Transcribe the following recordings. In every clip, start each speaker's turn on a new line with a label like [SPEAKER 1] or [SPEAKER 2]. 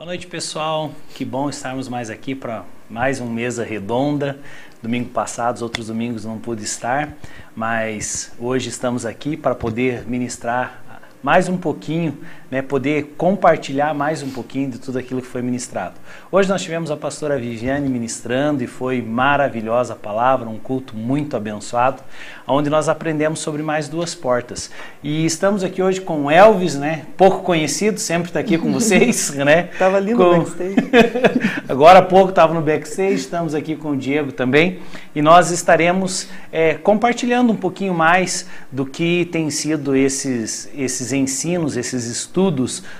[SPEAKER 1] Boa noite, pessoal. Que bom estarmos mais aqui para mais um mesa redonda. Domingo passado, os outros domingos não pude estar, mas hoje estamos aqui para poder ministrar mais um pouquinho, né, poder compartilhar mais um pouquinho de tudo aquilo que foi ministrado. Hoje nós tivemos a pastora Viviane ministrando e foi maravilhosa a palavra, um culto muito abençoado, onde nós aprendemos sobre mais duas portas. E estamos aqui hoje com Elvis, né, pouco conhecido, sempre está aqui com vocês, né?
[SPEAKER 2] Tava ali no com... backstage.
[SPEAKER 1] Agora há pouco estava no backstage, estamos aqui com o Diego também e nós estaremos é, compartilhando um pouquinho mais do que tem sido esses esses esses ensinos, esses estudos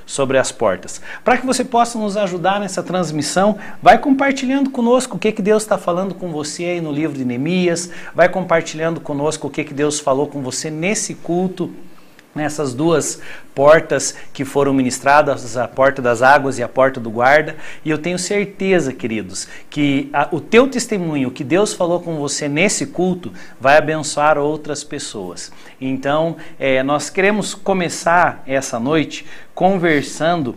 [SPEAKER 1] sobre as portas. Para que você possa nos ajudar nessa transmissão, vai compartilhando conosco o que, que Deus está falando com você aí no livro de Neemias, vai compartilhando conosco o que, que Deus falou com você nesse culto nessas duas portas que foram ministradas, a porta das águas e a porta do guarda, e eu tenho certeza, queridos, que a, o teu testemunho, o que Deus falou com você nesse culto, vai abençoar outras pessoas. Então, é, nós queremos começar essa noite conversando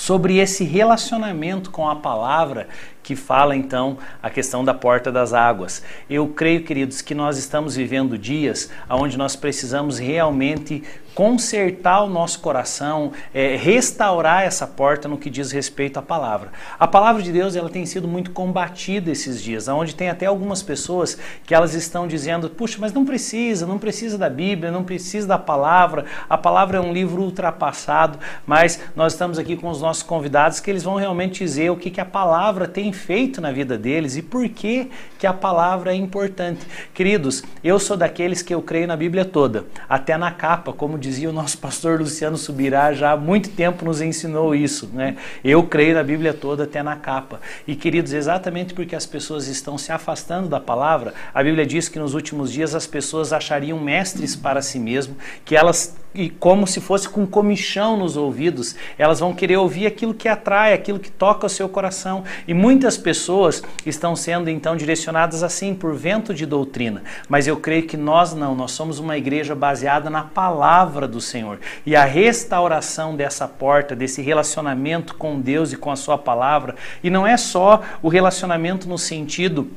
[SPEAKER 1] sobre esse relacionamento com a palavra que fala então a questão da porta das águas. Eu creio, queridos, que nós estamos vivendo dias onde nós precisamos realmente consertar o nosso coração, é, restaurar essa porta no que diz respeito à palavra. A palavra de Deus ela tem sido muito combatida esses dias, onde tem até algumas pessoas que elas estão dizendo, puxa, mas não precisa, não precisa da Bíblia, não precisa da palavra, a palavra é um livro ultrapassado, mas nós estamos aqui com os nossos convidados que eles vão realmente dizer o que, que a palavra tem feito na vida deles e por que, que a palavra é importante. Queridos, eu sou daqueles que eu creio na Bíblia toda, até na capa, como dizia o nosso pastor Luciano Subirá, já há muito tempo nos ensinou isso, né? Eu creio na Bíblia toda, até na capa. E queridos, exatamente porque as pessoas estão se afastando da palavra, a Bíblia diz que nos últimos dias as pessoas achariam mestres para si mesmo, que elas e como se fosse com comichão nos ouvidos, elas vão querer ouvir aquilo que atrai, aquilo que toca o seu coração. E muitas pessoas estão sendo então direcionadas assim por vento de doutrina. Mas eu creio que nós não, nós somos uma igreja baseada na palavra do Senhor. E a restauração dessa porta, desse relacionamento com Deus e com a sua palavra, e não é só o relacionamento no sentido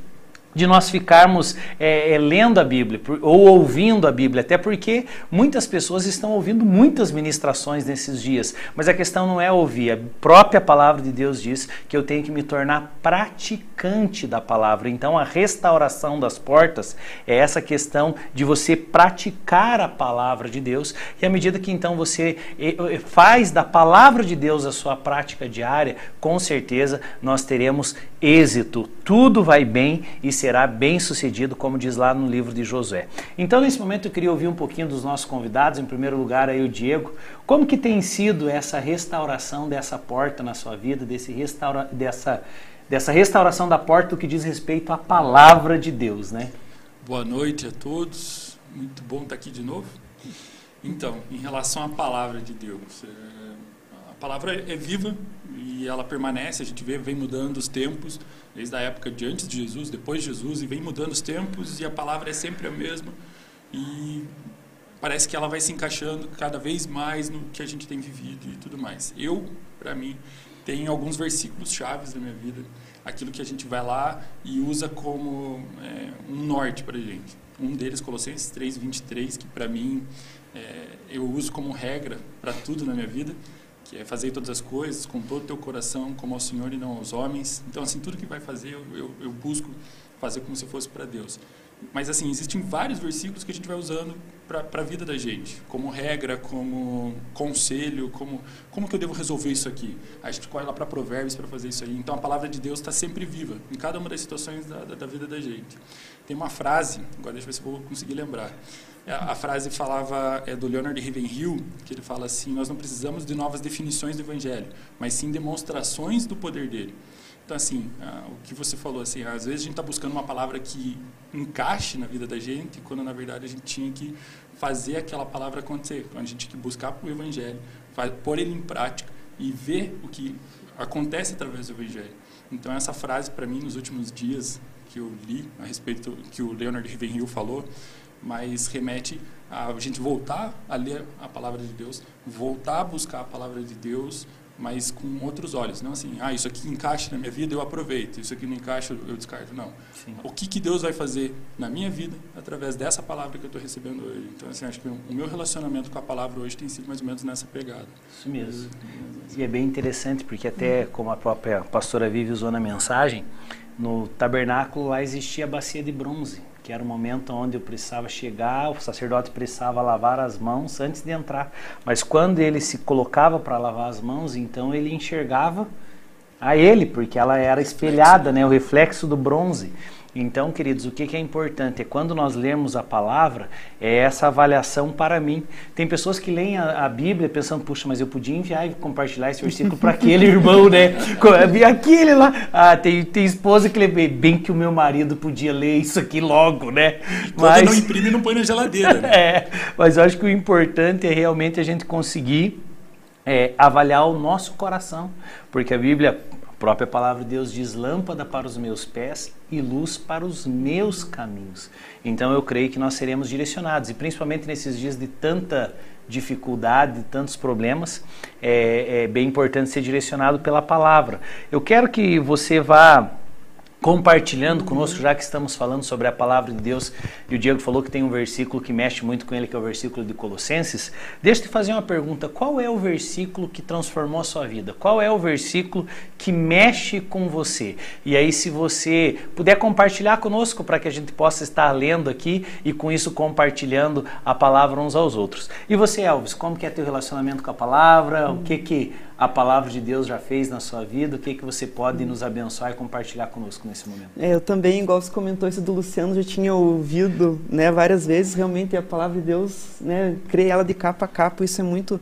[SPEAKER 1] de nós ficarmos é, é, lendo a Bíblia ou ouvindo a Bíblia, até porque muitas pessoas estão ouvindo muitas ministrações nesses dias, mas a questão não é ouvir, a própria palavra de Deus diz que eu tenho que me tornar praticante da palavra. Então a restauração das portas é essa questão de você praticar a palavra de Deus, e à medida que então você faz da palavra de Deus a sua prática diária, com certeza nós teremos êxito, tudo vai bem e será bem sucedido, como diz lá no livro de Josué. Então, nesse momento, eu queria ouvir um pouquinho dos nossos convidados, em primeiro lugar aí o Diego, como que tem sido essa restauração dessa porta na sua vida, desse restaura, dessa, dessa restauração da porta, o que diz respeito à palavra de Deus, né?
[SPEAKER 3] Boa noite a todos, muito bom estar aqui de novo. Então, em relação à palavra de Deus, é, a palavra é viva, e ela permanece, a gente vê, vem mudando os tempos, desde a época de antes de Jesus, depois de Jesus, e vem mudando os tempos, e a palavra é sempre a mesma, e parece que ela vai se encaixando cada vez mais no que a gente tem vivido e tudo mais. Eu, para mim, tenho alguns versículos chaves da minha vida, aquilo que a gente vai lá e usa como é, um norte para a gente. Um deles, Colossenses 3:23, que para mim é, eu uso como regra para tudo na minha vida, que é fazer todas as coisas com todo o teu coração, como ao Senhor e não aos homens. Então, assim, tudo que vai fazer, eu, eu, eu busco fazer como se fosse para Deus. Mas, assim, existem vários versículos que a gente vai usando para a vida da gente, como regra, como conselho, como como que eu devo resolver isso aqui. A gente corre lá para Provérbios para fazer isso aí. Então, a palavra de Deus está sempre viva, em cada uma das situações da, da, da vida da gente. Tem uma frase, agora deixa eu ver se eu vou conseguir lembrar. A, frase falava é do Leonard Ravenhill, que ele fala assim: nós não precisamos de novas definições do Evangelho, mas sim demonstrações do poder dele. Então, assim, o que você falou, assim, às vezes a gente está buscando uma palavra que encaixe na vida da gente, quando na verdade a gente tinha que fazer aquela palavra acontecer, quando a gente tinha que buscar o Evangelho, pôr ele em prática e ver o que acontece através do Evangelho. Então, essa frase, para mim, nos últimos dias que eu li a respeito que o Leonard Ravenhill falou, mas remete a gente voltar a ler a palavra de Deus, voltar a buscar a palavra de Deus, mas com outros olhos, não assim, ah, isso aqui encaixa na minha vida, eu aproveito, isso aqui não encaixa, eu descarto, não. Sim. O que, que Deus vai fazer na minha vida através dessa palavra que eu estou recebendo hoje? Então, assim, acho que o meu relacionamento com a palavra hoje tem sido mais ou menos nessa pegada.
[SPEAKER 1] Isso mesmo. E é bem interessante, porque até como a própria pastora Vivi usou na mensagem, no tabernáculo lá existia a bacia de bronze que era o momento onde eu precisava chegar, o sacerdote precisava lavar as mãos antes de entrar. Mas quando ele se colocava para lavar as mãos, então ele enxergava a ele, porque ela era espelhada, né, o reflexo do bronze. Então, queridos, o que, é importante é quando nós lemos a palavra, é essa avaliação para mim. Tem pessoas que leem a, a Bíblia pensando, puxa, mas eu podia enviar e compartilhar esse versículo para aquele irmão, né? Aquele lá. Ah, tem, tem esposa que lê bem que o meu marido podia ler isso aqui logo, né?
[SPEAKER 3] Mas... não imprime, não põe na geladeira. Né?
[SPEAKER 1] é, mas eu acho que o importante é realmente a gente conseguir é, avaliar o nosso coração, porque a Bíblia própria palavra de Deus diz: lâmpada para os meus pés e luz para os meus caminhos. Então eu creio que nós seremos direcionados, e principalmente nesses dias de tanta dificuldade, de tantos problemas, é, é bem importante ser direcionado pela palavra. Eu quero que você vá compartilhando conosco, já que estamos falando sobre a palavra de Deus, e o Diego falou que tem um versículo que mexe muito com ele, que é o versículo de Colossenses. Deixa eu te fazer uma pergunta: qual é o versículo que transformou a sua vida? Qual é o versículo que mexe com você? E aí, se você puder compartilhar conosco para que a gente possa estar lendo aqui e com isso compartilhando a palavra uns aos outros. E você, Elvis, como que é teu relacionamento com a palavra? O que que a palavra de Deus já fez na sua vida? O que, que você pode nos abençoar e compartilhar conosco nesse momento?
[SPEAKER 2] É, eu também, igual você comentou isso do Luciano, já tinha ouvido né, várias vezes. Realmente a palavra de Deus, né, criei ela de capa a capa, isso é muito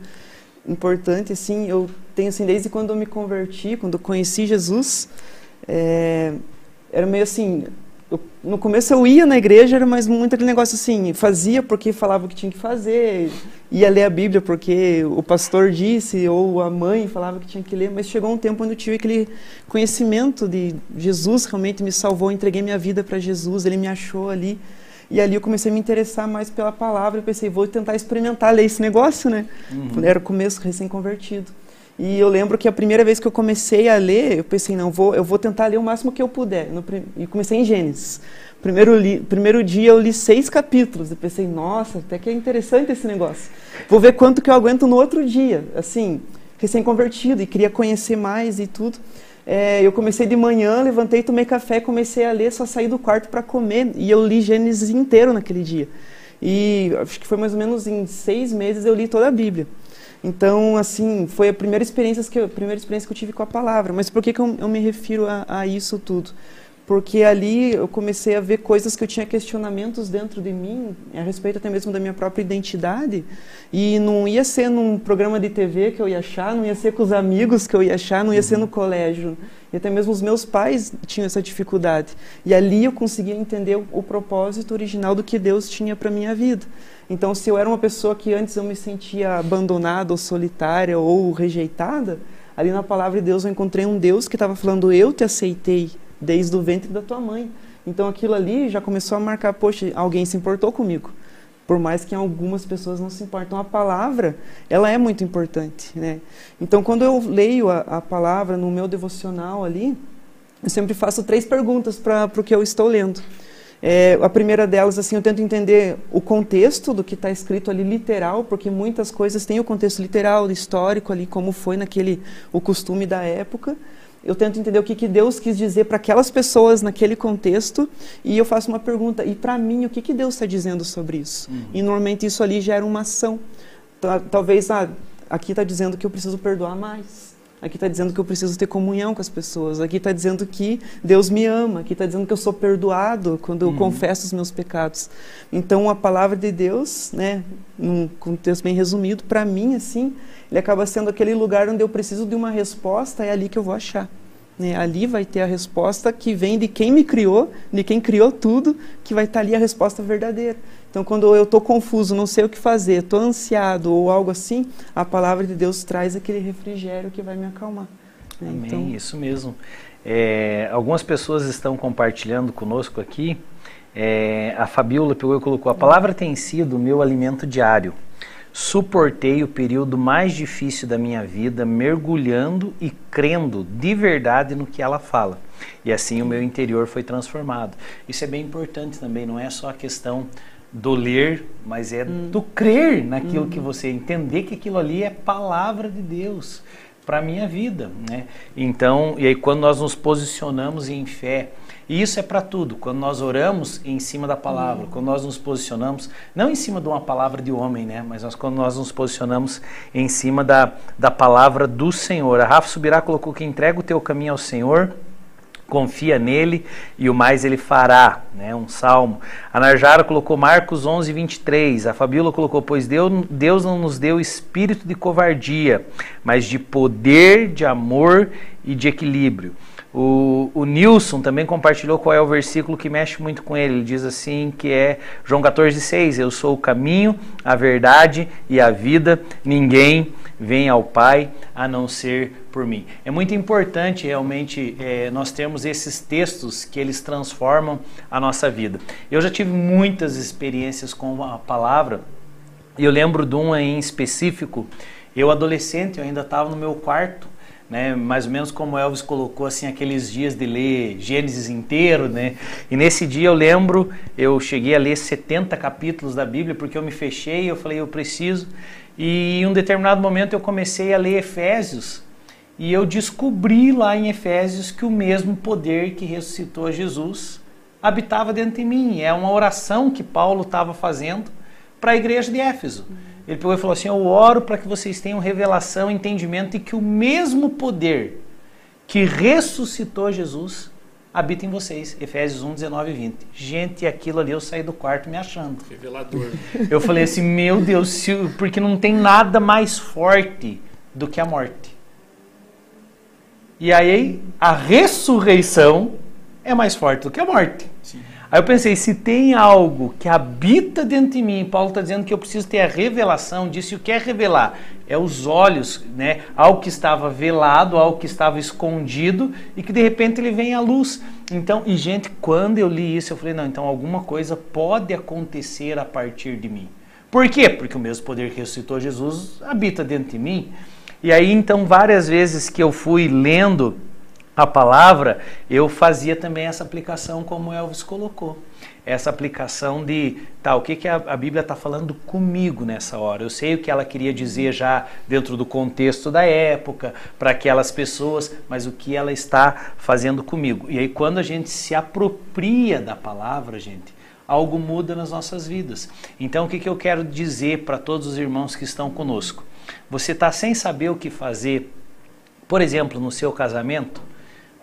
[SPEAKER 2] importante. Assim, eu tenho assim, desde quando eu me converti, quando eu conheci Jesus, é, era meio assim, eu, no começo eu ia na igreja, era mais muito aquele negócio assim, fazia porque falava o que tinha que fazer, ia ler a Bíblia porque o pastor disse, ou a mãe falava que tinha que ler, mas chegou um tempo onde eu tive aquele conhecimento de Jesus realmente me salvou, entreguei minha vida para Jesus, ele me achou ali. E ali eu comecei a me interessar mais pela palavra, eu pensei, vou tentar experimentar ler esse negócio, né? Uhum. Era o começo, recém-convertido. E eu lembro que a primeira vez que eu comecei a ler, eu pensei, não, vou, eu vou tentar ler o máximo que eu puder. No, e comecei em Gênesis. Primeiro, li, primeiro dia eu li seis capítulos. Eu pensei, nossa, até que é interessante esse negócio. Vou ver quanto que eu aguento no outro dia. Assim, recém-convertido e queria conhecer mais e tudo. É, eu comecei de manhã, levantei, tomei café, comecei a ler, só saí do quarto para comer. E eu li Gênesis inteiro naquele dia. E acho que foi mais ou menos em seis meses eu li toda a Bíblia. Então, assim, foi a primeira experiência que eu, primeira experiência que eu tive com a palavra. Mas por que, que eu, eu me refiro a, a isso tudo? porque ali eu comecei a ver coisas que eu tinha questionamentos dentro de mim, a respeito até mesmo da minha própria identidade, e não ia ser num programa de TV que eu ia achar, não ia ser com os amigos que eu ia achar, não ia ser no colégio. E até mesmo os meus pais tinham essa dificuldade. E ali eu conseguia entender o, o propósito original do que Deus tinha para minha vida. Então, se eu era uma pessoa que antes eu me sentia abandonada ou solitária ou rejeitada, ali na palavra de Deus eu encontrei um Deus que estava falando: Eu te aceitei desde o ventre da tua mãe. Então aquilo ali já começou a marcar: Poxa, alguém se importou comigo. Por mais que algumas pessoas não se importam. A palavra, ela é muito importante. Né? Então, quando eu leio a, a palavra no meu devocional ali, eu sempre faço três perguntas para o que eu estou lendo. É, a primeira delas, assim, eu tento entender o contexto do que está escrito ali literal, porque muitas coisas têm o contexto literal, histórico ali, como foi naquele o costume da época. Eu tento entender o que, que Deus quis dizer para aquelas pessoas naquele contexto e eu faço uma pergunta. E para mim, o que, que Deus está dizendo sobre isso? Uhum. E normalmente isso ali gera uma ação. Talvez ah, aqui está dizendo que eu preciso perdoar mais. Aqui está dizendo que eu preciso ter comunhão com as pessoas. Aqui está dizendo que Deus me ama. Aqui está dizendo que eu sou perdoado quando eu uhum. confesso os meus pecados. Então, a palavra de Deus, né, num contexto bem resumido, para mim, assim, ele acaba sendo aquele lugar onde eu preciso de uma resposta, é ali que eu vou achar. Né? Ali vai ter a resposta que vem de quem me criou, de quem criou tudo, que vai estar ali a resposta verdadeira. Então, quando eu estou confuso, não sei o que fazer, estou ansiado ou algo assim, a palavra de Deus traz aquele refrigério que vai me acalmar.
[SPEAKER 1] Né? Amém, então, isso mesmo. É, algumas pessoas estão compartilhando conosco aqui. É, a Fabiola pegou e colocou: A palavra tem sido o meu alimento diário. Suportei o período mais difícil da minha vida mergulhando e crendo de verdade no que ela fala. E assim o meu interior foi transformado. Isso é bem importante também, não é só a questão do ler, mas é hum. do crer naquilo hum. que você entender que aquilo ali é palavra de Deus para a minha vida, né? Então, e aí quando nós nos posicionamos em fé, e isso é para tudo, quando nós oramos em cima da palavra, quando nós nos posicionamos, não em cima de uma palavra de homem, né? Mas nós, quando nós nos posicionamos em cima da, da palavra do Senhor. A Rafa Subirá colocou que entrega o teu caminho ao Senhor, confia nele e o mais ele fará, né? Um salmo. A Narjara colocou Marcos 11, 23. A Fabíola colocou, pois Deus, Deus não nos deu espírito de covardia, mas de poder, de amor e de equilíbrio. O, o Nilson também compartilhou qual é o versículo que mexe muito com ele. Ele diz assim que é João 14,6. Eu sou o caminho, a verdade e a vida. Ninguém vem ao Pai a não ser por mim. É muito importante realmente é, nós termos esses textos que eles transformam a nossa vida. Eu já tive muitas experiências com a palavra e eu lembro de uma em específico. Eu adolescente, eu ainda estava no meu quarto né? Mais ou menos como Elvis colocou assim aqueles dias de ler Gênesis inteiro, né? E nesse dia eu lembro, eu cheguei a ler 70 capítulos da Bíblia porque eu me fechei, eu falei eu preciso. E em um determinado momento eu comecei a ler Efésios e eu descobri lá em Efésios que o mesmo poder que ressuscitou Jesus habitava dentro de mim. É uma oração que Paulo estava fazendo para a igreja de Éfeso. Ele pegou e falou assim: Eu oro para que vocês tenham revelação, entendimento e que o mesmo poder que ressuscitou Jesus habita em vocês. Efésios 1, 19 e 20. Gente, aquilo ali eu saí do quarto me achando.
[SPEAKER 3] Revelador.
[SPEAKER 1] Eu falei assim: Meu Deus, porque não tem nada mais forte do que a morte. E aí, a ressurreição é mais forte do que a morte. Aí eu pensei, se tem algo que habita dentro de mim, Paulo está dizendo que eu preciso ter a revelação disso, e o que é revelar? É os olhos, né? Algo que estava velado, algo que estava escondido e que de repente ele vem à luz. Então, e gente, quando eu li isso, eu falei, não, então alguma coisa pode acontecer a partir de mim. Por quê? Porque o mesmo poder que ressuscitou Jesus habita dentro de mim. E aí, então, várias vezes que eu fui lendo a palavra, eu fazia também essa aplicação como Elvis colocou. Essa aplicação de, tá, o que, que a, a Bíblia está falando comigo nessa hora? Eu sei o que ela queria dizer já dentro do contexto da época, para aquelas pessoas, mas o que ela está fazendo comigo. E aí, quando a gente se apropria da palavra, gente, algo muda nas nossas vidas. Então, o que, que eu quero dizer para todos os irmãos que estão conosco? Você está sem saber o que fazer, por exemplo, no seu casamento?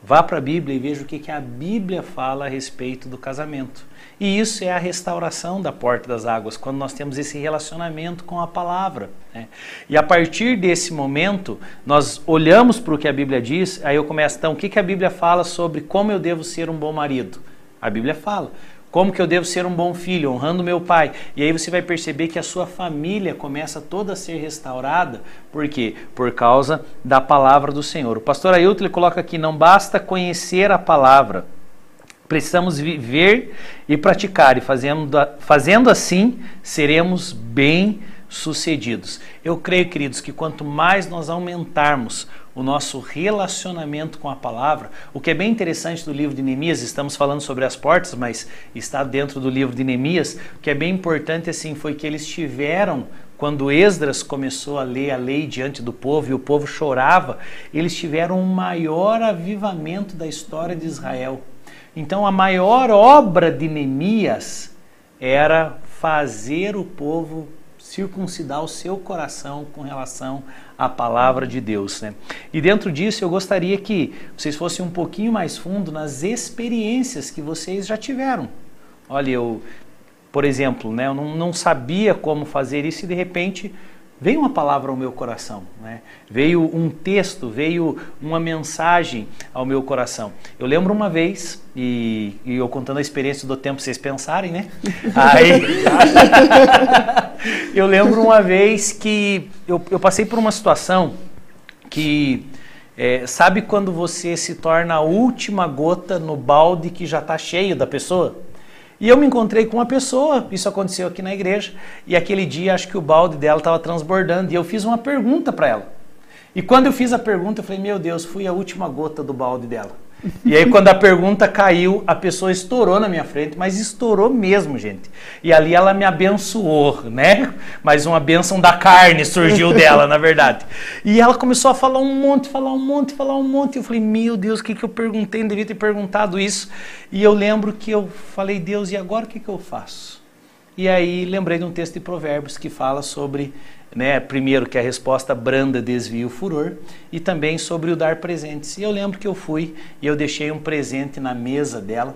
[SPEAKER 1] Vá para a Bíblia e veja o que, que a Bíblia fala a respeito do casamento. E isso é a restauração da porta das águas, quando nós temos esse relacionamento com a palavra. Né? E a partir desse momento, nós olhamos para o que a Bíblia diz, aí eu começo, então, o que, que a Bíblia fala sobre como eu devo ser um bom marido? A Bíblia fala. Como que eu devo ser um bom filho, honrando meu pai? E aí você vai perceber que a sua família começa toda a ser restaurada. Por quê? Por causa da palavra do Senhor. O pastor Ailton ele coloca aqui: não basta conhecer a palavra, precisamos viver e praticar. E fazendo, fazendo assim, seremos bem sucedidos. Eu creio, queridos, que quanto mais nós aumentarmos o nosso relacionamento com a palavra. O que é bem interessante do livro de Neemias, estamos falando sobre as portas, mas está dentro do livro de Neemias. O que é bem importante assim foi que eles tiveram quando Esdras começou a ler a lei diante do povo e o povo chorava, eles tiveram o um maior avivamento da história de Israel. Então a maior obra de Neemias era fazer o povo circuncidar o seu coração com relação à palavra de Deus. Né? E dentro disso eu gostaria que vocês fossem um pouquinho mais fundo nas experiências que vocês já tiveram. Olha, eu, por exemplo, né, eu não, não sabia como fazer isso e de repente veio uma palavra ao meu coração, né? veio um texto, veio uma mensagem ao meu coração. Eu lembro uma vez, e, e eu contando a experiência do tempo, vocês pensarem, né? Aí, eu lembro uma vez que eu, eu passei por uma situação que, é, sabe quando você se torna a última gota no balde que já está cheio da pessoa? E eu me encontrei com uma pessoa, isso aconteceu aqui na igreja, e aquele dia acho que o balde dela estava transbordando, e eu fiz uma pergunta para ela. E quando eu fiz a pergunta, eu falei: Meu Deus, fui a última gota do balde dela. E aí, quando a pergunta caiu, a pessoa estourou na minha frente, mas estourou mesmo, gente. E ali ela me abençoou, né? Mas uma bênção da carne surgiu dela, na verdade. E ela começou a falar um monte, falar um monte, falar um monte. Eu falei, meu Deus, o que, que eu perguntei? Não devia ter perguntado isso. E eu lembro que eu falei, Deus, e agora o que, que eu faço? E aí lembrei de um texto de Provérbios que fala sobre né, primeiro que a resposta branda desvia o furor e também sobre o dar presentes. E eu lembro que eu fui e eu deixei um presente na mesa dela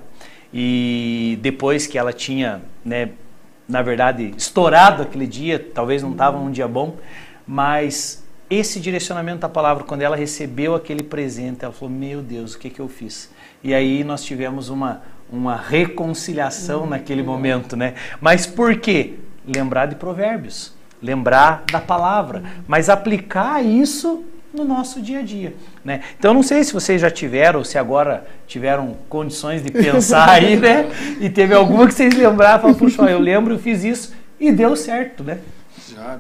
[SPEAKER 1] e depois que ela tinha, né, na verdade, estourado aquele dia, talvez não estava um dia bom, mas esse direcionamento da palavra, quando ela recebeu aquele presente, ela falou: Meu Deus, o que, que eu fiz? E aí nós tivemos uma, uma reconciliação naquele momento, né? Mas por quê? Lembrar de Provérbios lembrar da palavra, mas aplicar isso no nosso dia a dia. Né? Então, não sei se vocês já tiveram, ou se agora tiveram condições de pensar aí, né? E teve alguma que vocês lembraram, falaram, puxa, eu lembro, eu fiz isso e deu certo, né?
[SPEAKER 3] Já,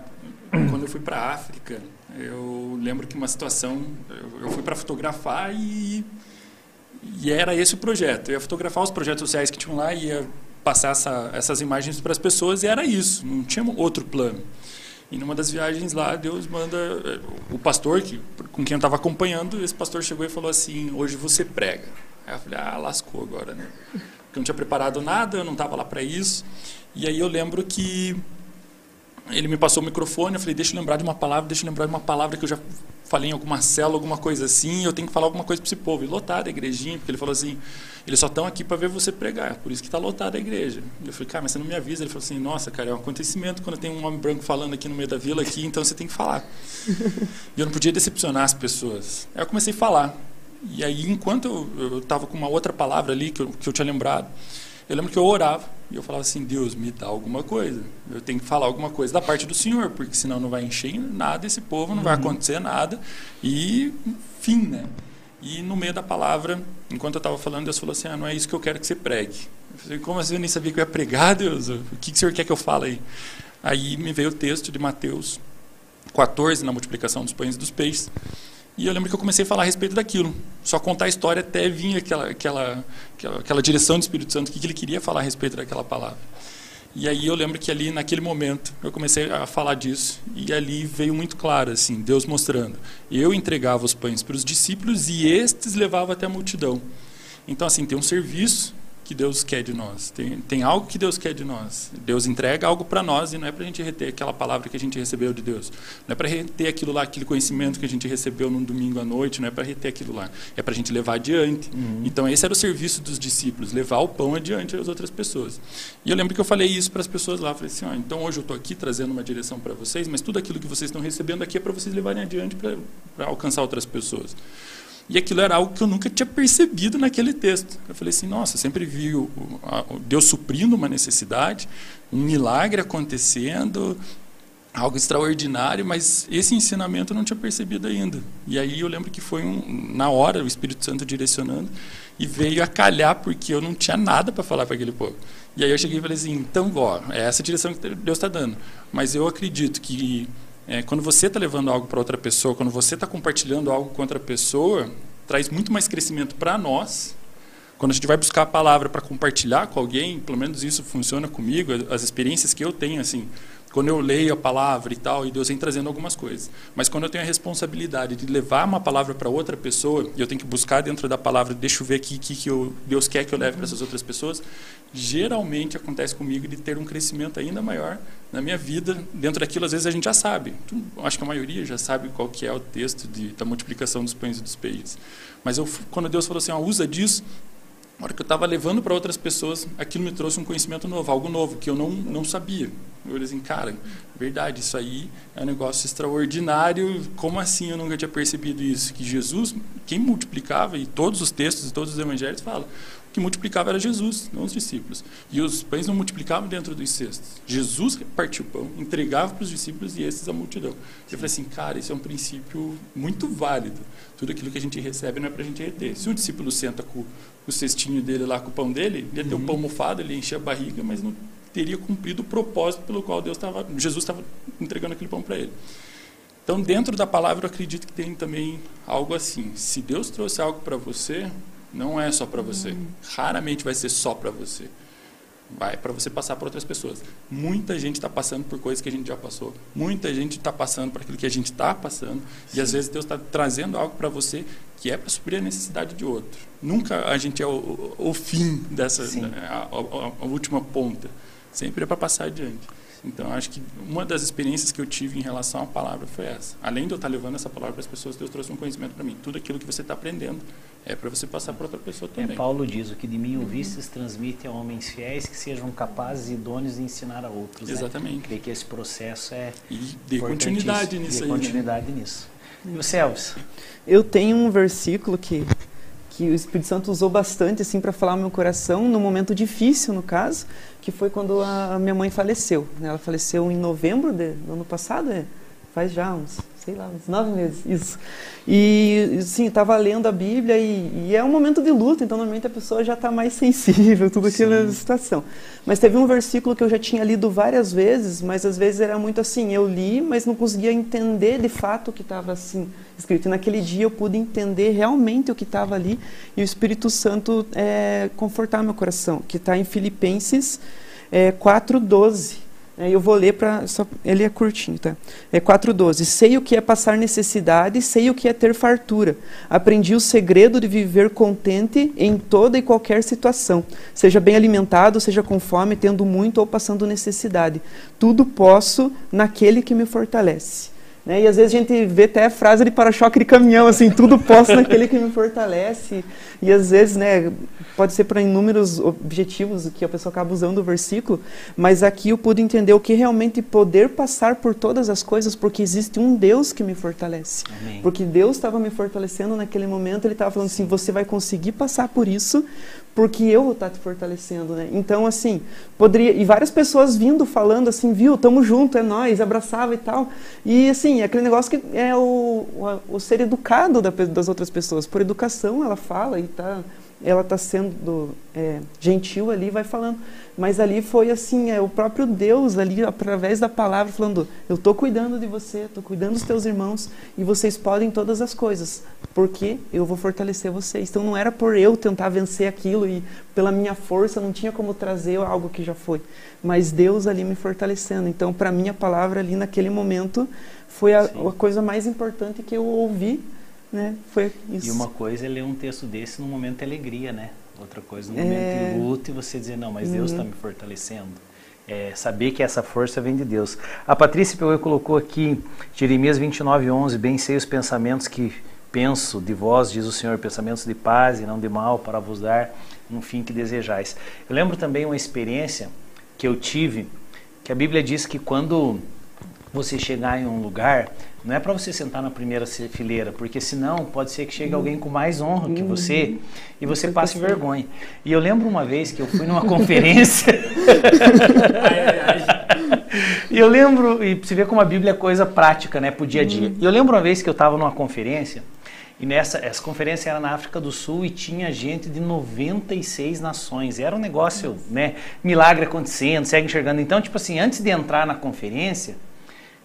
[SPEAKER 3] quando eu fui para a África, eu lembro que uma situação, eu, eu fui para fotografar e, e era esse o projeto. Eu ia fotografar os projetos sociais que tinham lá, ia passar essa, essas imagens para as pessoas e era isso, não tinha outro plano. E numa das viagens lá, Deus manda eh, o pastor que com quem eu estava acompanhando, esse pastor chegou e falou assim: "Hoje você prega". Aí eu falei: "Ah, lascou agora, né?" Porque eu não tinha preparado nada, eu não estava lá para isso. E aí eu lembro que ele me passou o microfone, eu falei: "Deixa eu lembrar de uma palavra, deixa eu lembrar de uma palavra que eu já falei em alguma célula, alguma coisa assim, eu tenho que falar alguma coisa para esse povo". E lotada a igrejinha, porque ele falou assim: eles só estão aqui para ver você pregar, por isso que está lotada a igreja. Eu falei, cara, mas você não me avisa? Ele falou assim, nossa, cara, é um acontecimento quando tem um homem branco falando aqui no meio da vila, aqui, então você tem que falar. e eu não podia decepcionar as pessoas. Aí eu comecei a falar. E aí, enquanto eu estava com uma outra palavra ali que eu, que eu tinha lembrado, eu lembro que eu orava e eu falava assim: Deus, me dá alguma coisa. Eu tenho que falar alguma coisa da parte do Senhor, porque senão não vai encher nada esse povo, não uhum. vai acontecer nada. E fim, né? E no meio da palavra, enquanto eu estava falando, Deus falou assim: ah, não é isso que eu quero que você pregue. Eu falei, como assim? Eu nem sabia que eu ia pregar, Deus? O que, que o Senhor quer que eu fale aí? Aí me veio o texto de Mateus 14, na multiplicação dos pães e dos peixes. E eu lembro que eu comecei a falar a respeito daquilo. Só contar a história até vir aquela, aquela, aquela, aquela direção do Espírito Santo, o que, que ele queria falar a respeito daquela palavra. E aí eu lembro que ali naquele momento eu comecei a falar disso e ali veio muito claro assim, Deus mostrando. Eu entregava os pães para os discípulos e estes levavam até a multidão. Então assim, tem um serviço que Deus quer de nós. Tem, tem algo que Deus quer de nós. Deus entrega algo para nós e não é para a gente reter aquela palavra que a gente recebeu de Deus. Não é para reter aquilo lá, aquele conhecimento que a gente recebeu num domingo à noite. Não é para reter aquilo lá. É para a gente levar adiante. Uhum. Então esse era o serviço dos discípulos, levar o pão adiante às outras pessoas. E eu lembro que eu falei isso para as pessoas lá. Falei assim, ó, então hoje eu estou aqui trazendo uma direção para vocês, mas tudo aquilo que vocês estão recebendo aqui é para vocês levarem adiante para alcançar outras pessoas. E aquilo era algo que eu nunca tinha percebido naquele texto. Eu falei assim, nossa, sempre vi o, o, Deus suprindo uma necessidade, um milagre acontecendo, algo extraordinário, mas esse ensinamento eu não tinha percebido ainda. E aí eu lembro que foi um, na hora o Espírito Santo direcionando e veio a calhar porque eu não tinha nada para falar para aquele povo. E aí eu cheguei e falei assim, então, ó, é essa direção que Deus está dando. Mas eu acredito que é, quando você está levando algo para outra pessoa, quando você está compartilhando algo com outra pessoa, traz muito mais crescimento para nós. Quando a gente vai buscar a palavra para compartilhar com alguém, pelo menos isso funciona comigo, as experiências que eu tenho, assim, quando eu leio a palavra e tal, e Deus vem trazendo algumas coisas. Mas quando eu tenho a responsabilidade de levar uma palavra para outra pessoa, eu tenho que buscar dentro da palavra, deixa eu ver o que, que, eu, Deus quer que eu leve para essas outras pessoas, geralmente acontece comigo de ter um crescimento ainda maior na minha vida. Dentro daquilo, às vezes, a gente já sabe. Acho que a maioria já sabe qual que é o texto de, da multiplicação dos pães e dos peixes. Mas eu, quando Deus falou assim, usa disso, na hora que eu estava levando para outras pessoas, aquilo me trouxe um conhecimento novo, algo novo, que eu não, não sabia. Eu falei assim, cara, verdade, isso aí é um negócio extraordinário. Como assim eu nunca tinha percebido isso? Que Jesus, quem multiplicava, e todos os textos e todos os evangelhos falam, que multiplicava era Jesus, não os discípulos. E os pães não multiplicavam dentro dos cestos. Jesus partiu o pão, entregava para os discípulos e esses a multidão. Eu falei assim, cara, isso é um princípio muito válido. Tudo aquilo que a gente recebe não é para a gente reter. Se o discípulo senta com o cestinho dele lá, com o pão dele, ele ia ter uhum. o pão mofado, ele encher a barriga, mas não teria cumprido o propósito pelo qual Deus estava, Jesus estava entregando aquele pão para ele. Então, dentro da palavra, eu acredito que tem também algo assim. Se Deus trouxe algo para você, não é só para você. Uhum. Raramente vai ser só para você. Vai para você passar para outras pessoas. Muita gente está passando por coisas que a gente já passou. Muita gente está passando por aquilo que a gente está passando. Sim. E às vezes Deus está trazendo algo para você que é para suprir a necessidade de outro. Nunca a gente é o, o fim dessa, né, a, a, a última ponta. Sempre é para passar adiante. Então, acho que uma das experiências que eu tive em relação à palavra foi essa. Além de eu estar levando essa palavra para as pessoas, Deus trouxe um conhecimento para mim. Tudo aquilo que você está aprendendo é para você passar para outra pessoa é, também.
[SPEAKER 1] É, Paulo diz: o que de mim ouvistes, transmite a homens fiéis que sejam capazes e idôneos de ensinar a outros.
[SPEAKER 3] Né? Exatamente. Né?
[SPEAKER 1] Creio que esse processo é.
[SPEAKER 3] E dê continuidade nisso
[SPEAKER 1] dê
[SPEAKER 3] aí.
[SPEAKER 1] Né? continuidade né? nisso. E você, Elvis?
[SPEAKER 2] Eu tenho um versículo que que o Espírito Santo usou bastante assim para falar ao meu coração no momento difícil, no caso, que foi quando a minha mãe faleceu. Né? Ela faleceu em novembro de, do ano passado, é, faz já uns, sei lá, uns nove meses, isso. E, sim, estava lendo a Bíblia e, e, é um momento de luta, então normalmente a pessoa já está mais sensível, tudo aquela situação. Mas teve um versículo que eu já tinha lido várias vezes, mas às vezes era muito assim, eu li, mas não conseguia entender de fato o que estava assim escrito. E naquele dia eu pude entender realmente o que estava ali e o Espírito Santo é, confortar meu coração, que está em Filipenses é, 4,12. É, eu vou ler para. Ele é curtinho, tá? É 4,12. Sei o que é passar necessidade, sei o que é ter fartura. Aprendi o segredo de viver contente em toda e qualquer situação. Seja bem alimentado, seja com fome, tendo muito ou passando necessidade. Tudo posso naquele que me fortalece. Né? E às vezes a gente vê até a frase de para-choque de caminhão, assim, tudo posso naquele que me fortalece. E às vezes, né, pode ser para inúmeros objetivos que a pessoa acaba usando o versículo, mas aqui eu pude entender o que realmente poder passar por todas as coisas, porque existe um Deus que me fortalece. Amém. Porque Deus estava me fortalecendo naquele momento, Ele estava falando assim: você vai conseguir passar por isso, porque eu vou estar te fortalecendo, né? Então, assim, poderia. E várias pessoas vindo falando assim, viu, tamo junto, é nós, abraçava e tal. E, assim, aquele negócio que é o, o, o ser educado da, das outras pessoas. Por educação, ela fala e tá ela está sendo é, gentil ali, vai falando. Mas ali foi assim, é o próprio Deus ali, através da palavra, falando: Eu estou cuidando de você, estou cuidando dos teus irmãos, e vocês podem todas as coisas, porque eu vou fortalecer vocês. Então não era por eu tentar vencer aquilo e pela minha força não tinha como trazer algo que já foi, mas Deus ali me fortalecendo. Então, para mim, a palavra ali naquele momento foi a, a coisa mais importante que eu ouvi né? Foi isso.
[SPEAKER 1] E uma coisa é ler um texto desse num momento de alegria, né? Outra coisa no momento é... de luta e você dizer, não, mas uhum. Deus está me fortalecendo. É, saber que essa força vem de Deus. A Patrícia pegou e colocou aqui, Jeremias 29, 11, bem sei os pensamentos que penso de vós, diz o Senhor, pensamentos de paz e não de mal, para vos dar um fim que desejais. Eu lembro também uma experiência que eu tive, que a Bíblia diz que quando você chegar em um lugar, não é para você sentar na primeira fileira, porque senão pode ser que chegue alguém com mais honra que você e você passe vergonha. E eu lembro uma vez que eu fui numa conferência. e eu lembro, e você vê como a Bíblia é coisa prática, né, pro dia a dia. E eu lembro uma vez que eu estava numa conferência, e nessa essa conferência era na África do Sul e tinha gente de 96 nações. Era um negócio, né, milagre acontecendo, segue enxergando. Então, tipo assim, antes de entrar na conferência,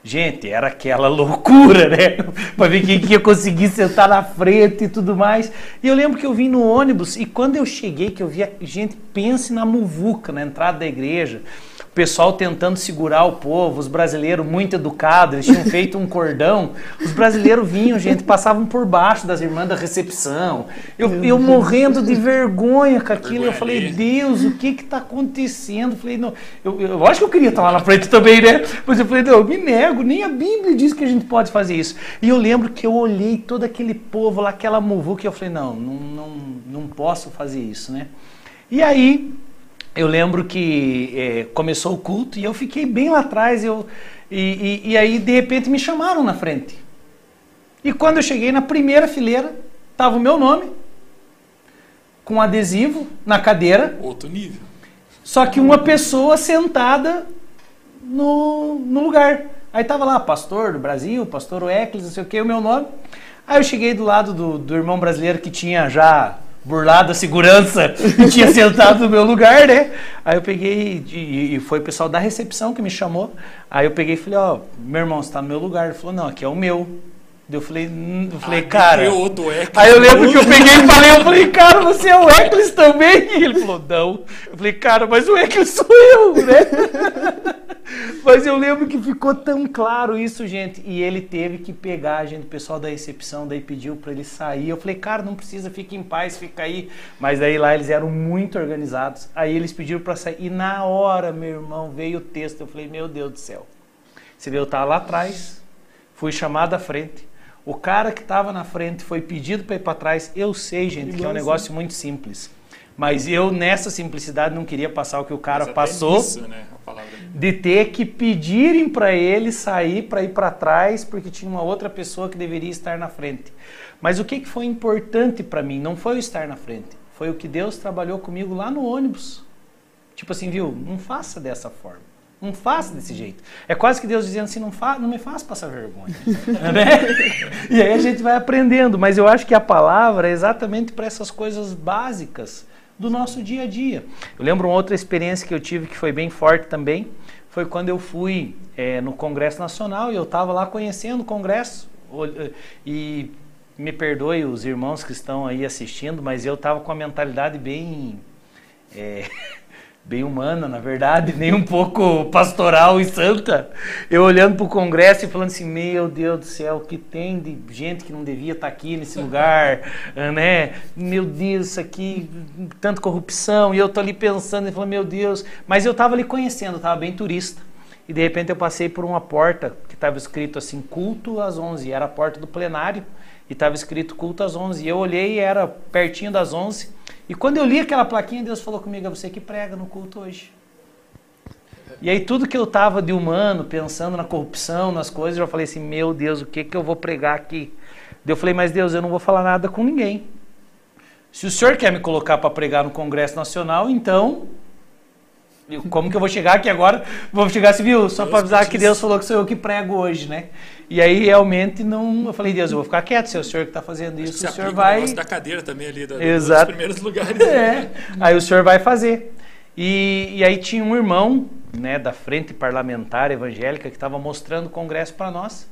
[SPEAKER 1] Gente, era aquela loucura, né? para ver quem que ia conseguir sentar na frente e tudo mais. E eu lembro que eu vim no ônibus e quando eu cheguei, que eu vi gente, pense na muvuca, na entrada da igreja pessoal tentando segurar o povo, os brasileiros muito educados, eles tinham feito um cordão, os brasileiros vinham, gente, passavam por baixo das irmãs da recepção. Eu, eu morrendo de vergonha com aquilo, eu falei, Deus, o que que tá acontecendo? Eu falei, não, eu, eu acho que eu queria estar lá na frente também, né? Mas eu falei, não, eu me nego, nem a Bíblia diz que a gente pode fazer isso. E eu lembro que eu olhei todo aquele povo lá, aquela muvuca, e eu falei, não, não, não, não posso fazer isso, né? E aí, eu lembro que é, começou o culto e eu fiquei bem lá atrás. Eu, e, e, e, aí, de repente, me chamaram na frente. E quando eu cheguei na primeira fileira, estava o meu nome, com adesivo na cadeira.
[SPEAKER 3] Outro nível.
[SPEAKER 1] Só que uma pessoa sentada no, no lugar. Aí tava lá, pastor do Brasil, pastor Oecles, não sei o que, o meu nome. Aí eu cheguei do lado do, do irmão brasileiro que tinha já burlado a segurança e tinha sentado no meu lugar, né? Aí eu peguei, e, e foi o pessoal da recepção que me chamou. Aí eu peguei e falei, ó, meu irmão, você tá no meu lugar. Ele falou, não, aqui é o meu. Eu falei, hum, eu falei,
[SPEAKER 3] Ah,
[SPEAKER 1] cara.
[SPEAKER 3] eu Eclis.
[SPEAKER 1] Aí eu lembro que eu peguei e falei, eu falei, cara, você é o Eclis também? E ele falou, não. Eu falei, cara, mas o Eclis sou eu, né? Mas eu lembro que ficou tão claro isso, gente. E ele teve que pegar, gente, o pessoal da recepção, daí pediu para ele sair. Eu falei, cara, não precisa, fica em paz, fica aí. Mas daí lá eles eram muito organizados. Aí eles pediram para sair. E na hora, meu irmão, veio o texto. Eu falei, meu Deus do céu. Você viu, eu tava lá atrás, fui chamado à frente. O cara que estava na frente foi pedido para ir para trás. Eu sei, gente, que é um negócio muito simples. Mas eu, nessa simplicidade, não queria passar o que o cara
[SPEAKER 3] Mas até
[SPEAKER 1] passou
[SPEAKER 3] nisso, né, a
[SPEAKER 1] de ter que pedirem para ele sair para ir para trás porque tinha uma outra pessoa que deveria estar na frente. Mas o que, que foi importante para mim não foi o estar na frente, foi o que Deus trabalhou comigo lá no ônibus. Tipo assim, viu? Não faça dessa forma. Não faça desse jeito. É quase que Deus dizendo assim, não, fa não me faça passar vergonha. né? E aí a gente vai aprendendo. Mas eu acho que a palavra é exatamente para essas coisas básicas do nosso dia a dia. Eu lembro uma outra experiência que eu tive que foi bem forte também. Foi quando eu fui é, no Congresso Nacional e eu estava lá conhecendo o Congresso. E me perdoe os irmãos que estão aí assistindo, mas eu estava com a mentalidade bem. É, bem humana, na verdade, nem um pouco pastoral e santa. Eu olhando para o Congresso e falando assim, meu Deus do céu, o que tem de gente que não devia estar aqui nesse lugar, né? Meu Deus, isso aqui, tanta corrupção. E eu tô ali pensando e falando, meu Deus. Mas eu estava ali conhecendo, estava bem turista. E de repente eu passei por uma porta que estava escrito assim, culto às 11. Era a porta do plenário e estava escrito culto às 11. E eu olhei e era pertinho das 11. E quando eu li aquela plaquinha, Deus falou comigo: é você que prega no culto hoje. E aí tudo que eu tava de humano, pensando na corrupção, nas coisas, eu falei assim: meu Deus, o que que eu vou pregar aqui? Eu falei: mas Deus, eu não vou falar nada com ninguém. Se o senhor quer me colocar para pregar no Congresso Nacional, então eu- como que eu vou chegar aqui agora? Vou chegar assim, viu? Só para avisar que Deus falou que sou eu que prego hoje, né? E aí realmente não. Eu falei, Deus, eu vou ficar quieto, se é o senhor que está fazendo isso, o
[SPEAKER 3] se
[SPEAKER 1] senhor
[SPEAKER 3] o
[SPEAKER 1] vai.
[SPEAKER 3] negócio da cadeira também ali, da,
[SPEAKER 1] Exato.
[SPEAKER 3] dos primeiros lugares.
[SPEAKER 1] É. Aí o senhor vai fazer. E, e aí tinha um irmão, né, da frente parlamentar evangélica que estava mostrando o congresso para nós.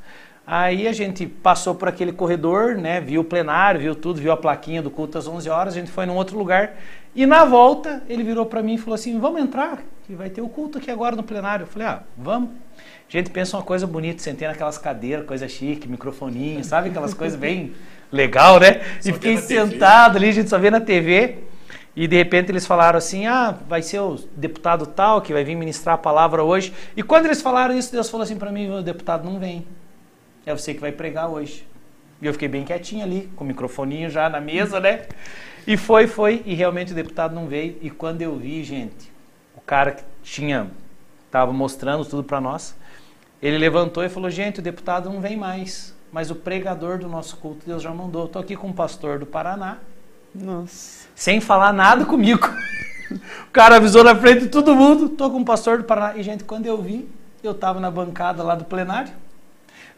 [SPEAKER 1] Aí a gente passou por aquele corredor, né, viu o plenário, viu tudo, viu a plaquinha do culto às 11 horas, a gente foi num outro lugar. E na volta, ele virou para mim e falou assim: "Vamos entrar, que vai ter o culto aqui agora no plenário". Eu falei: "Ah, vamos". A gente pensa uma coisa bonita, sentei naquelas cadeiras, coisa chique, microfoninho, sabe aquelas coisas bem legal, né?
[SPEAKER 3] Só
[SPEAKER 1] e fiquei
[SPEAKER 3] na TV.
[SPEAKER 1] sentado ali, a gente só vê na TV. E de repente eles falaram assim: ah, vai ser o deputado tal que vai vir ministrar a palavra hoje. E quando eles falaram isso, Deus falou assim para mim: o deputado não vem. É você que vai pregar hoje. E eu fiquei bem quietinho ali, com o microfoninho já na mesa, né? E foi, foi, e realmente o deputado não veio. E quando eu vi, gente, o cara que tinha, estava mostrando tudo para nós, ele levantou e falou: gente, o deputado não vem mais, mas o pregador do nosso culto Deus já mandou. Estou aqui com o pastor do Paraná,
[SPEAKER 2] Nossa.
[SPEAKER 1] sem falar nada comigo. O cara avisou na frente de todo mundo, tô com o pastor do Paraná. E, gente, quando eu vi, eu tava na bancada lá do plenário.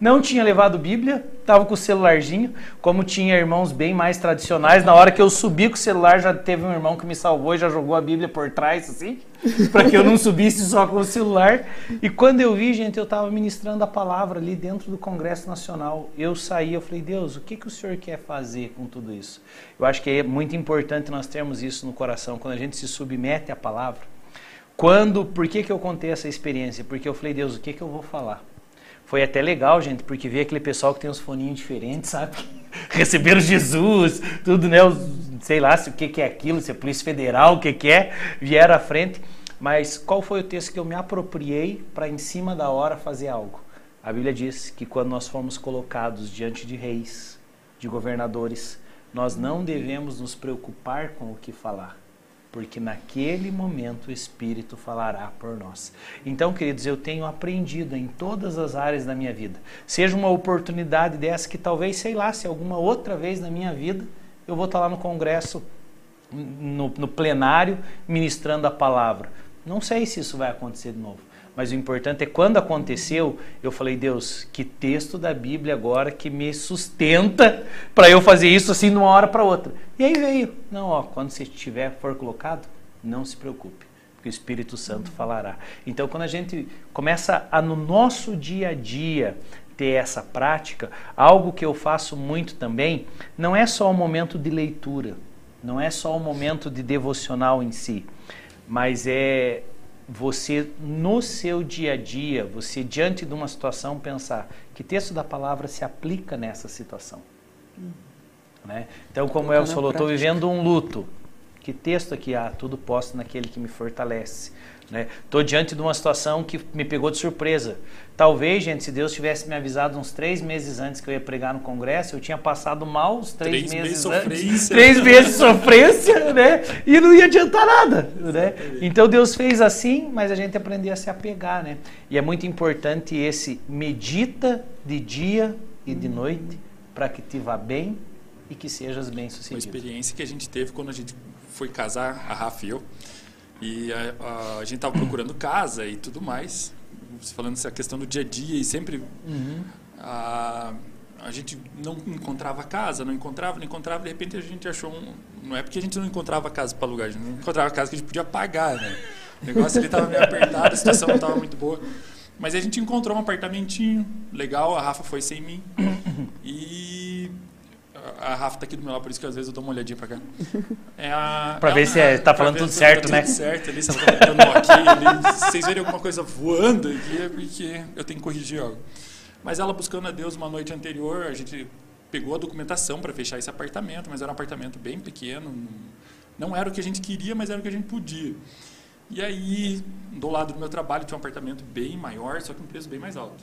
[SPEAKER 1] Não tinha levado Bíblia, tava com o celularzinho. Como tinha irmãos bem mais tradicionais, na hora que eu subi com o celular, já teve um irmão que me salvou e já jogou a Bíblia por trás, assim, para que eu não subisse só com o celular. E quando eu vi, gente, eu tava ministrando a palavra ali dentro do Congresso Nacional. Eu saí, eu falei, Deus, o que, que o Senhor quer fazer com tudo isso? Eu acho que é muito importante nós termos isso no coração, quando a gente se submete à palavra. Quando, por que, que eu contei essa experiência? Porque eu falei, Deus, o que, que eu vou falar? Foi até legal, gente, porque ver aquele pessoal que tem uns foninhos diferentes, sabe? Receberam Jesus, tudo, né? Os- sei lá se o que, que é aquilo, se é Polícia Federal, o que, que é, vieram à frente. Mas qual foi o texto que eu me apropriei para, em cima da hora, fazer algo? A Bíblia diz que quando nós fomos colocados diante de reis, de governadores, nós não devemos nos preocupar com o que falar porque naquele momento o Espírito falará por nós. Então, queridos, eu tenho aprendido em todas as áreas da minha vida. Seja uma oportunidade dessa que talvez, sei lá, se alguma outra vez na minha vida eu vou estar lá no congresso no, no plenário ministrando a palavra. Não sei se isso vai acontecer de novo. Mas o importante é quando aconteceu, eu falei, Deus, que texto da Bíblia agora que me sustenta para eu fazer isso assim de uma hora para outra. E aí veio, não, ó, quando você estiver for colocado, não se preocupe, porque o Espírito Santo falará. Então, quando a gente começa a no nosso dia a dia ter essa prática, algo que eu faço muito também, não é só o momento de leitura, não é só o momento de devocional em si, mas é você no seu dia a dia, você diante de uma situação pensar que texto da palavra se aplica nessa situação. Hum. Né? Então, como Elcio falou, estou vivendo um luto. Que texto aqui? Ah, tudo posto naquele que me fortalece. Estou né? diante de uma situação que me pegou de surpresa. Talvez, gente, se Deus tivesse me avisado uns três meses antes que eu ia pregar no congresso, eu tinha passado mal os três, três meses, meses antes. Três meses de sofrência, né? E não ia adiantar nada, né? Então Deus fez assim, mas a gente aprendeu a se apegar, né? E é muito importante esse medita de dia e de noite para que te vá bem e que sejas bem sucedido.
[SPEAKER 3] Uma experiência que a gente teve quando a gente foi casar, a Rafa e eu, e a, a, a gente estava procurando casa e tudo mais, falando essa questão do dia a dia e sempre uhum. a, a gente não encontrava casa, não encontrava, não encontrava, de repente a gente achou um, não é porque a gente não encontrava casa para alugar, a gente não encontrava casa que a gente podia pagar, né? O negócio ali estava meio apertado, a situação não estava muito boa. Mas a gente encontrou um apartamentinho legal, a Rafa foi sem mim. E a Rafa está aqui do meu lado, por isso que às vezes eu dou uma olhadinha para cá.
[SPEAKER 1] É para é ver se está é, falando tudo certo, tá
[SPEAKER 3] né? Tudo certo ali, se ela tá dando ok ali. Se vocês verem alguma coisa voando aqui, é porque eu tenho que corrigir algo. Mas ela buscando a Deus uma noite anterior, a gente pegou a documentação para fechar esse apartamento, mas era um apartamento bem pequeno. Não era o que a gente queria, mas era o que a gente podia. E aí, do lado do meu trabalho, tinha um apartamento bem maior, só que um preço bem mais alto.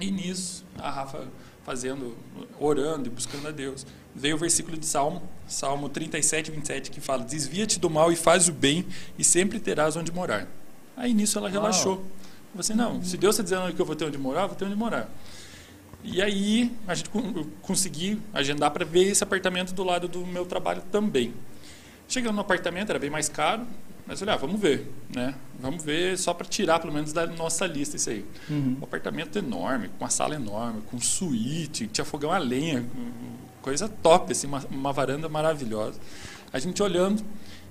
[SPEAKER 3] E nisso, a Rafa fazendo, orando e buscando a Deus. Veio o versículo de Salmo, Salmo 37, 27, que fala: Desvia-te do mal e faz o bem, e sempre terás onde morar. Aí nisso ela relaxou. Uau. Você assim, não, se Deus está dizendo que eu vou ter onde morar, vou ter onde morar. E aí a gente consegui agendar para ver esse apartamento do lado do meu trabalho também. Chegando no apartamento, era bem mais caro, mas olha, ah, vamos ver, né? Vamos ver só para tirar pelo menos da nossa lista isso aí. Uhum. Um apartamento enorme, com uma sala enorme, com suíte, tinha fogão a lenha, coisa top, assim, uma, uma varanda maravilhosa. A gente olhando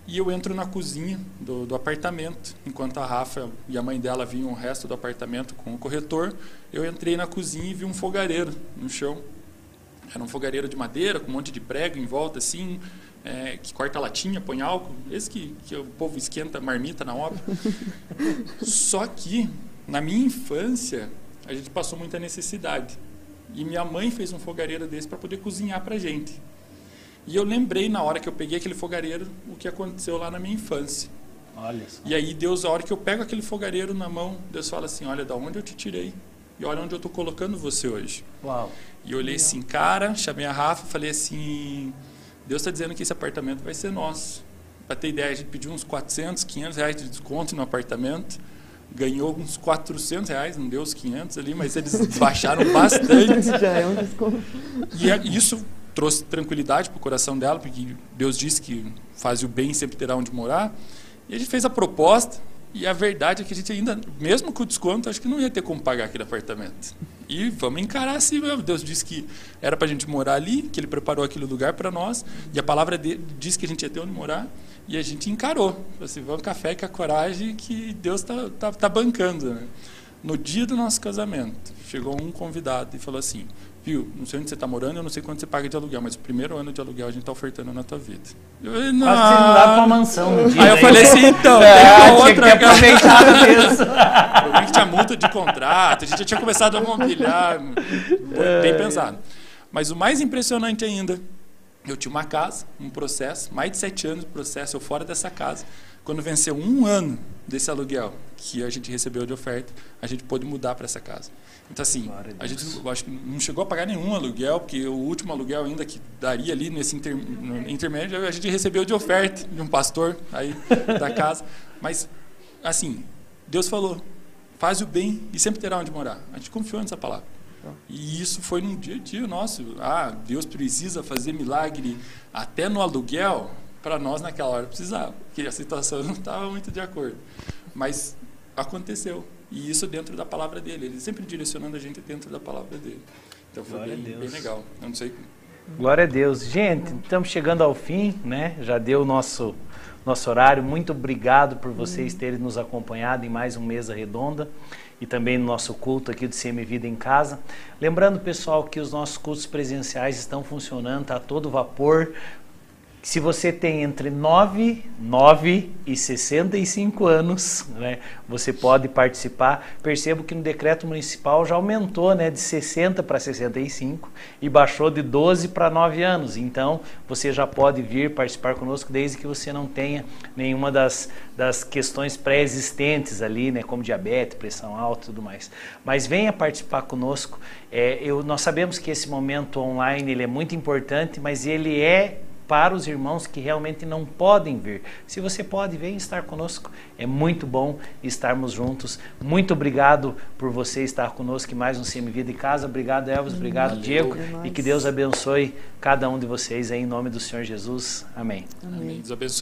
[SPEAKER 3] e eu entro na cozinha do, do, apartamento, enquanto a Rafa e a mãe dela vinham o resto do apartamento com o corretor, eu entrei na cozinha e vi um fogareiro no chão. Era um fogareiro de madeira, com um monte de prego em volta, assim, é, que corta latinha, põe álcool, esse que, que o povo esquenta marmita na obra. Só que, na minha infância, a gente passou muita necessidade. E minha mãe fez um fogareiro desse para poder cozinhar para gente. E eu lembrei, na hora que eu peguei aquele fogareiro, o que aconteceu lá na minha infância.
[SPEAKER 1] Olha só.
[SPEAKER 3] E aí, Deus, a hora que eu pego aquele fogareiro na mão, Deus fala assim: Olha, da onde eu te tirei? E olha onde eu estou colocando você hoje.
[SPEAKER 1] Uau.
[SPEAKER 3] E eu olhei assim, cara, chamei a Rafa, falei assim: Deus está dizendo que esse apartamento vai ser nosso. Para ter ideia, a gente pediu uns 400, 500 reais de desconto no apartamento. Ganhou uns 400 reais, não deu os 500 ali, mas eles baixaram bastante.
[SPEAKER 2] Já é um desconto.
[SPEAKER 3] E é, isso trouxe tranquilidade para o coração dela, porque Deus disse que faz o bem sempre terá onde morar. E a gente fez a proposta, e a verdade é que a gente ainda, mesmo com o desconto, acho que não ia ter como pagar aquele apartamento. E vamos encarar assim mesmo. Deus disse que era para a gente morar ali, que Ele preparou aquele lugar para nós, e a palavra dele disse que a gente ia ter onde morar, e a gente encarou. Assim, vamos café com a coragem que Deus está tá, tá bancando. Né? No dia do nosso casamento, chegou um convidado e falou assim: viu, não sei onde você está morando, eu não sei quanto você paga de aluguel, mas o primeiro ano de aluguel a gente está ofertando na tua vida.
[SPEAKER 1] Eu, não. Quase não dá pra uma no dia.
[SPEAKER 3] Aí eu falei assim, então,
[SPEAKER 1] é, outra que aproveitado
[SPEAKER 3] mesmo. Eu que tinha multa de contrato, a gente já tinha começado a mobiliar, bem pensado. Mas o mais impressionante ainda, eu tinha uma casa, um processo, mais de sete anos de processo, eu fora dessa casa. Quando venceu um ano desse aluguel que a gente recebeu de oferta, a gente pôde mudar para essa casa. Então, assim, a gente acho que não chegou a pagar nenhum aluguel, porque o último aluguel ainda que daria ali nesse inter, intermédio, a gente recebeu de oferta de um pastor aí da casa. Mas, assim, Deus falou, faz o bem e sempre terá onde morar. A gente confiou nessa palavra. E isso foi num dia a dia nosso. Ah, Deus precisa fazer milagre até no aluguel. Para nós naquela hora precisava, porque a situação não estava muito de acordo. Mas aconteceu. E isso dentro da palavra dele. Ele sempre direcionando a gente dentro da palavra dele. Então foi bem, bem, legal. Eu não sei.
[SPEAKER 1] Glória a Deus. Gente, estamos chegando ao fim, né? Já deu o nosso, nosso horário. Muito obrigado por vocês terem nos acompanhado em mais um Mesa Redonda e também no nosso culto aqui do CM Vida em Casa. Lembrando, pessoal, que os nossos cultos presenciais estão funcionando a todo vapor. Se você tem entre 9, 9 e 65 anos, né, você pode participar. Percebo que no decreto municipal já aumentou né, de 60 para 65 e baixou de 12 para 9 anos. Então, você já pode vir participar conosco desde que você não tenha nenhuma das, das questões pré-existentes ali, né, como diabetes, pressão alta e tudo mais. Mas venha participar conosco. É, eu, nós sabemos que esse momento online ele é muito importante, mas ele é para os irmãos que realmente não podem vir. Se você pode, vem estar conosco. É muito bom estarmos juntos. Muito obrigado por você estar conosco em mais um CM Vida em Casa. Obrigado, Elvis. Obrigado, Valeu. Diego. É e que Deus abençoe cada um de vocês em nome do Senhor Jesus. Amém.
[SPEAKER 3] Amém. Deus abençoe.